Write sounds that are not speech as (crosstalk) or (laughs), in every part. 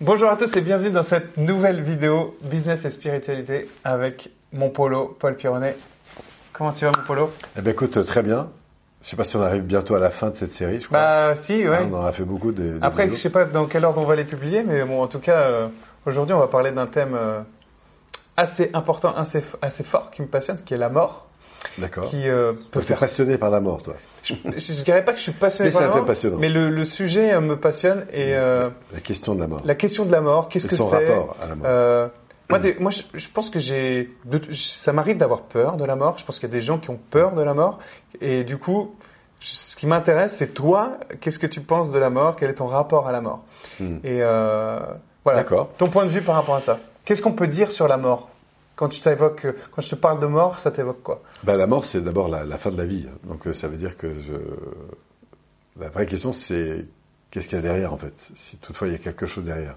Bonjour à tous et bienvenue dans cette nouvelle vidéo Business et Spiritualité avec mon polo, Paul Pironnet. Comment tu vas mon polo? Eh bien écoute, très bien. Je sais pas si on arrive bientôt à la fin de cette série, je crois. Bah si, ouais. Ah, on en a fait beaucoup. De, de Après, vidéos. je sais pas dans quel ordre on va les publier, mais bon, en tout cas, euh, aujourd'hui, on va parler d'un thème euh, assez important, assez, assez fort, qui me passionne, qui est la mort, D'accord. qui euh, peut faire. passionné par la mort, toi. Je, je dirais pas que je suis passionné Mais par la mort, passionnant. mais le, le sujet euh, me passionne et euh, La question de la mort. la question de la mort, qu'est-ce que son c'est rapport à la mort. Euh, moi, des- moi, je, je pense que j'ai, ça m'arrive d'avoir peur de la mort. Je pense qu'il y a des gens qui ont peur de la mort, et du coup, ce qui m'intéresse, c'est toi. Qu'est-ce que tu penses de la mort? Quel est ton rapport à la mort? Hmm. Et euh, voilà. D'accord. Ton point de vue par rapport à ça. Qu'est-ce qu'on peut dire sur la mort? Quand je t'évoque, quand je te parle de mort, ça t'évoque quoi? Ben, la mort, c'est d'abord la, fin de la vie. Donc euh, ça veut dire que. La vraie question, c'est qu'est-ce qu'il y a derrière, en fait? Si toutefois il y a quelque chose derrière.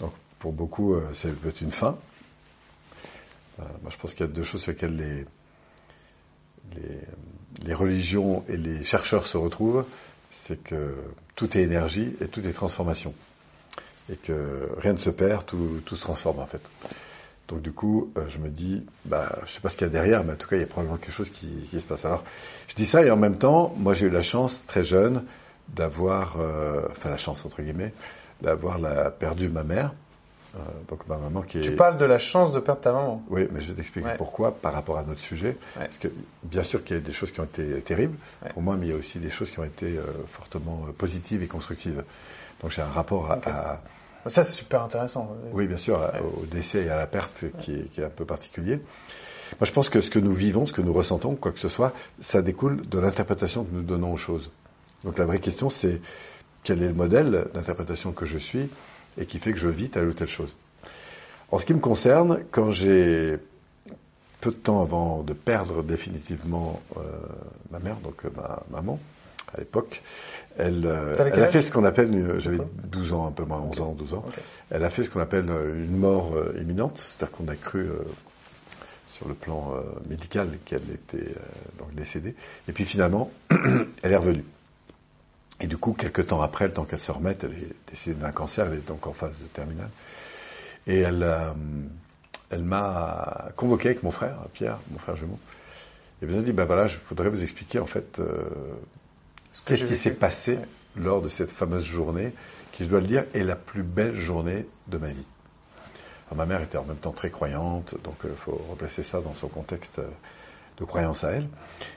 Donc pour beaucoup, euh, c'est peut-être une fin. Euh, moi, je pense qu'il y a deux choses sur lesquelles les, les, religions et les chercheurs se retrouvent. C'est que tout est énergie et tout est transformation. Et que rien ne se perd, tout se transforme, en fait. Donc du coup, euh, je me dis, bah, je sais pas ce qu'il y a derrière, mais en tout cas, il y a probablement quelque chose qui, qui se passe. Alors, je dis ça et en même temps, moi, j'ai eu la chance très jeune d'avoir, euh, enfin la chance entre guillemets, d'avoir perdu ma mère, euh, donc ma maman qui est. Tu parles de la chance de perdre ta maman. Oui, mais je vais t'expliquer Ouais. pourquoi par rapport à notre sujet. Ouais. Parce que bien sûr qu'il y a des choses qui ont été terribles Ouais. pour moi, mais il y a aussi des choses qui ont été euh, fortement positives et constructives. Donc j'ai un rapport à, Ça, c'est super intéressant. oui, bien sûr, à- au décès et à la perte qui est, qui est un peu particulier. Moi, je pense que ce que nous vivons, ce que nous ressentons, quoi que ce soit, ça découle de l'interprétation que nous donnons aux choses. Donc la vraie question, c'est quel est le modèle d'interprétation que je suis et qui fait que je vis telle ou telle chose. En ce qui me concerne, quand j'ai peu de temps avant de perdre définitivement euh, ma mère, donc euh, ma maman, à l'époque, elle, elle a fait ce qu'on appelle, j'avais D'accord. 12 ans, un peu moins, 11 ans, 12 ans. Elle a fait ce qu'on appelle une mort euh, imminente, c'est-à-dire qu'on a cru euh, sur le plan euh, médical qu'elle était donc décédée. Et puis finalement, (clears throat) elle est revenue. Et du coup, quelques temps après, le temps qu'elle se remette, elle est décédée d'un cancer, elle est donc en phase terminale. Et elle, elle m'a convoqué avec mon frère, Pierre, mon frère jumeau. Et elle m'a dit, ben voilà, je voudrais vous expliquer en fait Qu'est-ce qui s'est passé Ouais. lors de cette fameuse journée, qui, je dois le dire, est la plus belle journée de ma vie Alors, Ma mère était en même temps très croyante, donc il faut replacer ça dans son contexte euh, de croyance à elle.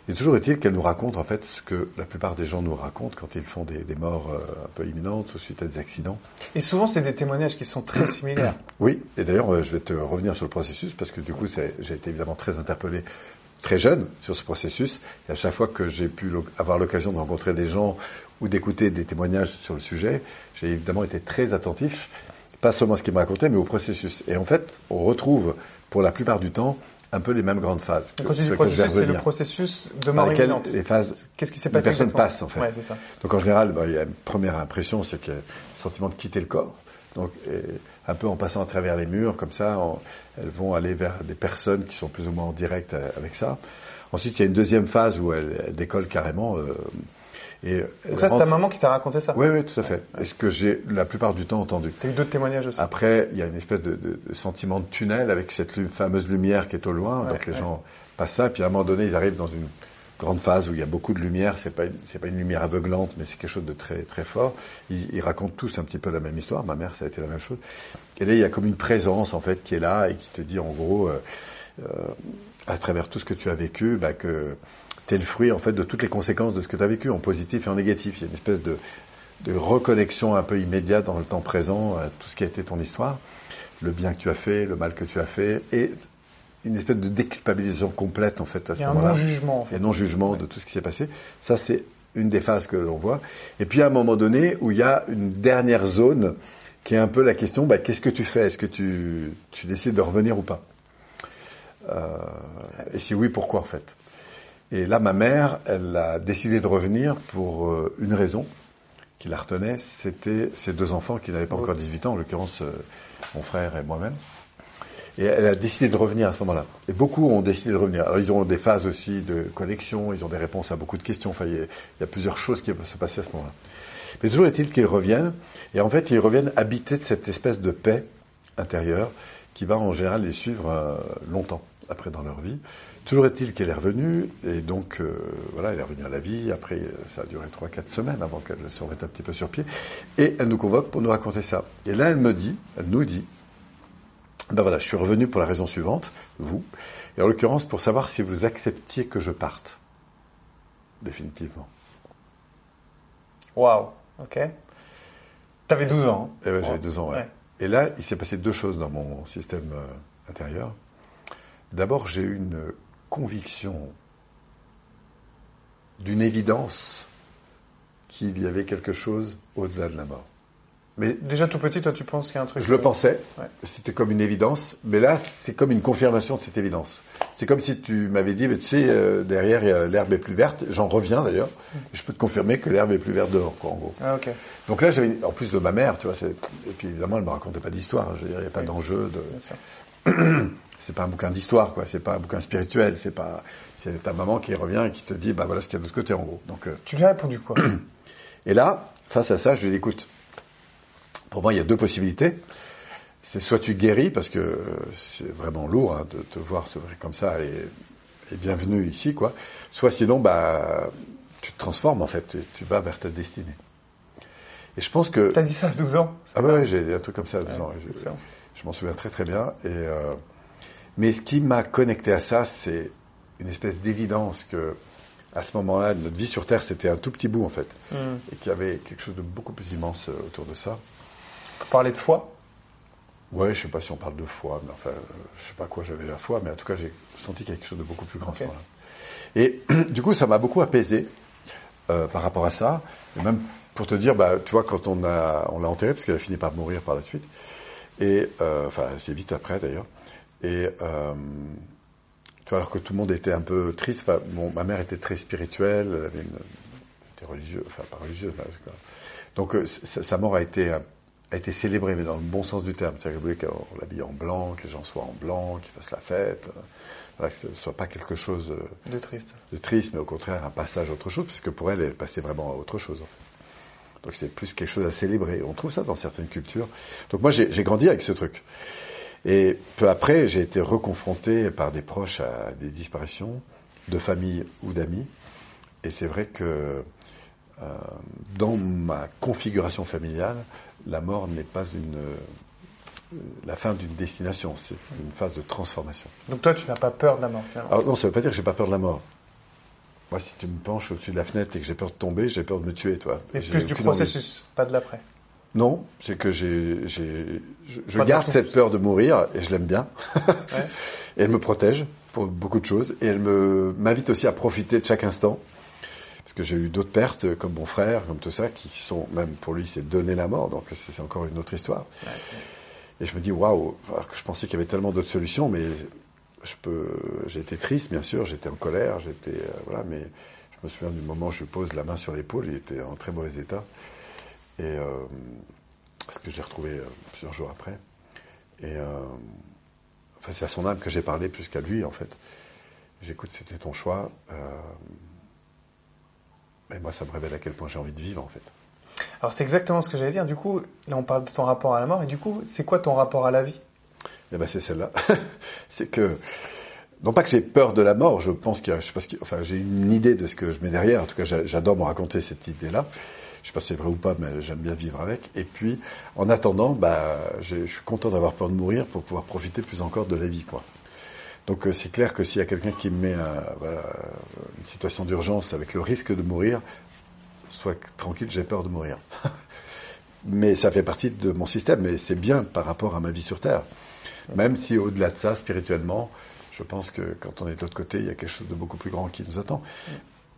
Et toujours est-il qu'elle nous raconte en fait ce que la plupart des gens nous racontent quand ils font des, des morts euh, un peu imminentes ou suite à des accidents. Et souvent, c'est des témoignages qui sont très similaires. Oui, et d'ailleurs, euh, je vais te revenir sur le processus parce que du coup, j'ai été évidemment très interpellé très jeune sur ce processus. Et à chaque fois que j'ai pu avoir l'occasion de rencontrer des gens ou d'écouter des témoignages sur le sujet, j'ai évidemment été très attentif, pas seulement à ce qu'ils me racontaient, mais au processus. Et en fait, on retrouve pour la plupart du temps un peu les mêmes grandes phases. que- Quand tu dis processus, c'est le processus de par mort lesquelles imminente. les phases Qu'est-ce qui s'est les personnes passent en fait. Ouais, c'est ça. Donc en général, bah, il y a une première impression, c'est que le sentiment de quitter le corps. Donc et un peu en passant à travers les murs, comme ça, elles vont aller vers des personnes qui sont plus ou moins en direct euh, avec ça. Ensuite, il y a une deuxième phase où elles, elles décollent carrément. euh, et Donc ça, c'est ta rentrent- maman qui t'a raconté ça Oui, oui, tout à fait. Et ce que j'ai la plupart du temps entendu. T'as eu d'autres témoignages aussi. Après, il y a une espèce de, de- de sentiment de tunnel avec cette fameuse lumière qui est au loin. Ouais, donc les ouais. gens passent ça, puis à un moment donné, ils arrivent dans une grande phase où il y a beaucoup de lumière. C'est pas c'est pas une lumière aveuglante, mais c'est quelque chose de très très fort. Ils, racontent tous un petit peu la même histoire. Ma mère, ça a été la même chose. Et là, il y a comme une présence en fait qui est là et qui te dit en gros, euh, euh, à travers tout ce que tu as vécu, bah, que tu es le fruit en fait de toutes les conséquences de ce que tu as vécu, en positif et en négatif. Il y a une espèce de, de reconnexion un peu immédiate dans le temps présent à tout ce qui a été ton histoire, le bien que tu as fait, le mal que tu as fait, et une espèce de déculpabilisation complète en fait à Il ce y a un moment-là. non-jugement, en Il y fait. a non-jugement de tout ce qui s'est passé. Ça, c'est une des phases que l'on voit. Et puis à un moment donné où il y a une dernière zone qui est un peu la question, bah, qu'est-ce que tu fais? Est-ce que tu, tu décides de revenir ou pas? Euh, Et si oui, pourquoi en fait? Et là, ma mère, elle a décidé de revenir pour euh, une raison qui la retenait, c'était ses deux enfants qui n'avaient pas encore 18 ans, en l'occurrence euh, mon frère et moi-même. Et elle a décidé de revenir à ce moment-là. Et beaucoup ont décidé de revenir. Alors ils ont des phases aussi de connexion, ils ont des réponses à beaucoup de questions. Enfin, il y a, plusieurs choses qui peuvent se passer à ce moment-là. Mais toujours est-il qu'ils reviennent, et en fait, ils reviennent habités de cette espèce de paix intérieure qui va en général les suivre euh, longtemps après dans leur vie. Toujours est-il qu'elle est revenue, et donc euh, voilà, elle est revenue à la vie. Après, ça a duré 3-4 semaines avant qu'elle se remette un petit peu sur pied. Et elle nous convoque pour nous raconter ça. Et là, elle me dit, elle nous dit, ben voilà, je suis revenu pour la raison suivante, vous, et en l'occurrence pour savoir si vous acceptiez que je parte. Définitivement. Waouh, ok. T'avais 12 ans. Hein. Eh ben, J'avais 12 ans, ouais. Et là, il s'est passé deux choses dans mon système euh, intérieur. D'abord, j'ai eu une conviction d'une évidence qu'il y avait quelque chose au-delà de la mort. Mais déjà tout petit, toi, tu penses qu'il y a un truc. Je le pensais. C'était comme une évidence. Mais là, c'est comme une confirmation de cette évidence. C'est comme si tu m'avais dit, mais tu sais, euh, derrière, l'herbe est plus verte. J'en reviens d'ailleurs. Je peux te confirmer que l'herbe est plus verte dehors, quoi, en gros. Ah, ok. Donc là, j'avais, en plus de ma mère, tu vois, et puis évidemment, elle me racontait pas d'histoire. Je veux dire, il n'y a pas d'enjeu de. (clears throat) c'est pas un bouquin d'histoire, quoi. C'est pas un bouquin spirituel. C'est pas, c'est ta maman qui revient et qui te dit, bah voilà ce qu'il y a de l'autre côté, en gros. Donc. Euh, tu lui as répondu quoi (clears throat) Et là, face à ça, je lui ai dit, écoute pour moi, il y a deux possibilités. C'est soit tu guéris, parce que c'est vraiment lourd hein, de te voir s'ouvrir comme ça et, bienvenue ici, quoi. Soit sinon, bah, tu te transformes en fait et tu vas vers ta destinée. Et je pense que. T'as dit ça à 12 ans Ah ouais, j'ai un truc comme ça à 12 ans. Je, m'en souviens très très bien. Et euh, mais ce qui m'a connecté à ça, c'est une espèce d'évidence que à ce moment-là, notre vie sur Terre, c'était un tout petit bout en fait, hmm. et qu'il y avait quelque chose de beaucoup plus immense euh, autour de ça. Parler de foi? Ouais, je sais pas si on parle de foi, mais enfin, je sais pas quoi j'avais la foi, mais en tout cas, j'ai senti quelque chose de beaucoup plus grand. Et (clears throat) du coup, ça m'a beaucoup apaisé euh, par rapport à ça. Et même pour te dire, bah, tu vois, quand on a, on l'a enterré, parce qu'elle a fini par mourir par la suite. Et euh, enfin, c'est vite après d'ailleurs. Et euh, tu vois, alors que tout le monde était un peu triste. bon, ma mère était très spirituelle, elle avait une, était religieuse, enfin pas religieuse, mais, donc sa mort a été a été célébré, mais dans le bon sens du terme. C'est-à-dire voulait qu'on l'habille en blanc, que les gens soient en blanc, qu'ils fassent la fête. Voilà, que ce ne soit pas quelque chose euh, de triste. De triste, mais au contraire un passage à autre chose, puisque pour elle, elle passait vraiment à autre chose. Donc c'est plus quelque chose à célébrer. On trouve ça dans certaines cultures. Donc moi, j'ai grandi avec ce truc. Et peu après, j'ai été reconfronté par des proches à des disparitions de famille ou d'amis. Et c'est vrai que dans ma configuration familiale, la mort n'est pas une, euh, la fin d'une destination, c'est une phase de transformation. Donc toi, tu n'as pas peur de la mort Alors, Non, ça ne veut pas dire que j'ai pas peur de la mort. Moi, si tu me penches au-dessus de la fenêtre et que j'ai peur de tomber, j'ai peur de me tuer, toi. Mais plus du processus, pas de l'après? Non, c'est que j'ai, je, je garde cette peur de mourir et je l'aime bien. (laughs) et elle me protège pour beaucoup de choses et elle me m'invite aussi à profiter de chaque instant. Parce que j'ai eu d'autres pertes, comme mon frère, comme tout ça, qui sont, même pour lui, c'est donner la mort. Donc c'est encore une autre histoire. Et je me dis, waouh, je pensais qu'il y avait tellement d'autres solutions, mais je peux, j'ai été triste, bien sûr, j'étais en colère, j'étais, euh, voilà, mais je me souviens du moment où je pose la main sur l'épaule, il était en très mauvais état. Et, euh, parce que je l'ai retrouvé euh, plusieurs jours après. Et, enfin, c'est à son âme que j'ai parlé plus qu'à lui, en fait. J'écoute, c'était ton choix. Et moi, ça me révèle à quel point j'ai envie de vivre, en fait. Alors, c'est exactement ce que j'allais dire. Du coup, là, on parle de ton rapport à la mort. Et du coup, c'est quoi ton rapport à la vie? Eh ben, c'est celle-là. (laughs) c'est que, non pas que j'ai peur de la mort, je pense qu'il y a, je sais pas ce enfin, j'ai une idée de ce que je mets derrière. En tout cas, j'adore me raconter cette idée-là. Je sais pas si c'est vrai ou pas, mais j'aime bien vivre avec. Et puis, en attendant, bah, je suis content d'avoir peur de mourir pour pouvoir profiter plus encore de la vie, quoi. Donc euh, c'est clair que s'il y a quelqu'un qui me met une situation d'urgence avec le risque de mourir, sois tranquille, j'ai peur de mourir. (laughs) mais ça fait partie de mon système, mais c'est bien par rapport à ma vie sur Terre. Même si au-delà de ça, spirituellement, je pense que quand on est de l'autre côté, il y a quelque chose de beaucoup plus grand qui nous attend.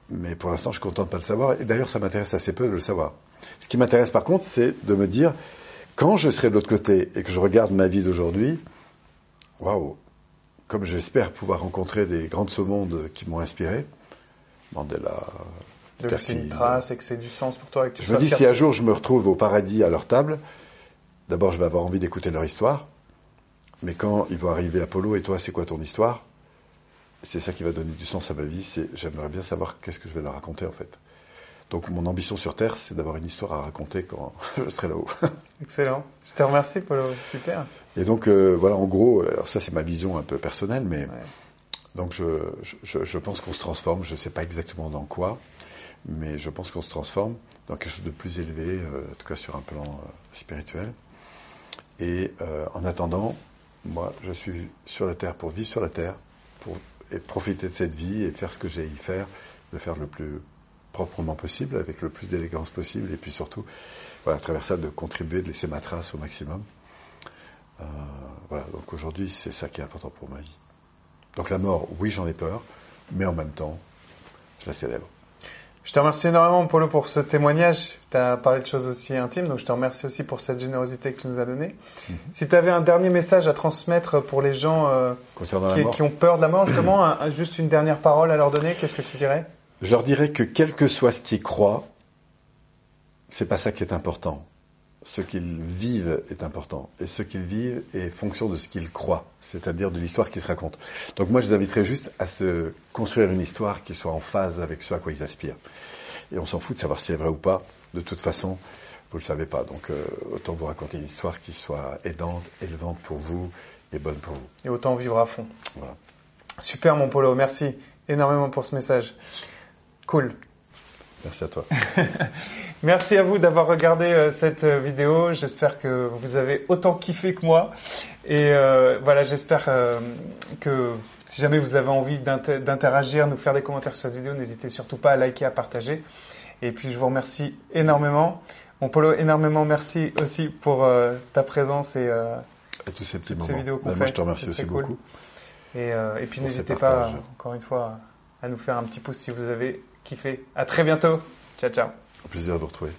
Mais pour l'instant, je suis content de pas le savoir. Et d'ailleurs, ça m'intéresse assez peu de le savoir. Ce qui m'intéresse par contre, c'est de me dire, quand je serai de l'autre côté et que je regarde ma vie d'aujourd'hui, waouh, comme j'espère pouvoir rencontrer des grandes monde qui m'ont inspiré, Mandela, que c'est une trace et que c'est du sens pour toi. que tu je me dis, si un jour je me retrouve au paradis à leur table, d'abord je vais avoir envie d'écouter leur histoire, mais quand ils vont arriver Apollo et toi, c'est quoi ton histoire? C'est ça qui va donner du sens à ma vie, c'est j'aimerais bien savoir qu'est-ce que je vais leur raconter en fait. Donc mon ambition sur Terre, c'est d'avoir une histoire à raconter quand (laughs) je serai là-haut. (laughs) Excellent. Je te remercie, Polo. Super. Et donc euh, voilà, en gros, alors ça c'est ma vision un peu personnelle, mais donc je, je, je pense qu'on se transforme. Je ne sais pas exactement dans quoi, mais je pense qu'on se transforme dans quelque chose de plus élevé, euh, en tout cas sur un plan euh, spirituel. Et en attendant, moi, je suis sur la terre pour vivre sur la terre, pour et profiter de cette vie et faire ce que j'ai à y faire, de faire le plus proprement possible, avec le plus d'élégance possible, et puis surtout, voilà, à travers ça, de contribuer, de laisser ma trace au maximum. Euh, voilà, donc aujourd'hui, c'est ça qui est important pour ma vie. Donc la mort, oui, j'en ai peur, mais en même temps, je la célèbre. Je te remercie énormément, Paulo, pour ce témoignage. Tu as parlé de choses aussi intimes, donc je te remercie aussi pour cette générosité que tu nous as donnée. Mhm. Si tu avais un dernier message à transmettre pour les gens euh, qui, ont peur de la mort, justement, juste une dernière parole à leur donner, qu'est-ce que tu dirais? Je leur dirais que quel que soit ce qu'ils croient, c'est pas ça qui est important ce qu'ils vivent est important. Et ce qu'ils vivent est fonction de ce qu'ils croient, c'est-à-dire de l'histoire qui se raconte. Donc moi, je les inviterais juste à se construire une histoire qui soit en phase avec ce à quoi ils aspirent. Et on s'en fout de savoir si c'est vrai ou pas. De toute façon, vous le savez pas. Donc euh, autant vous raconter une histoire qui soit aidante, élevante pour vous et bonne pour vous. Et autant vivre à fond. Voilà. Super, mon Polo. Merci énormément pour ce message. Cool. Merci à toi. (laughs) Merci à vous d'avoir regardé euh, cette euh, vidéo. J'espère que vous avez autant kiffé que moi. Et euh, voilà, j'espère que si jamais vous avez envie d'interagir, nous faire des commentaires sur cette vidéo, n'hésitez surtout pas à liker, à partager. Et puis je vous remercie énormément. Mon Polo, énormément merci aussi pour ta présence et, tous ces petits moments. Ces vidéos qu'on bah, Moi, je te remercie aussi beaucoup. Et, et puis n'hésitez pas, encore une fois, à nous faire un petit pouce si vous avez kiffé. À très bientôt. Ciao, ciao. Un plaisir de vous retrouver.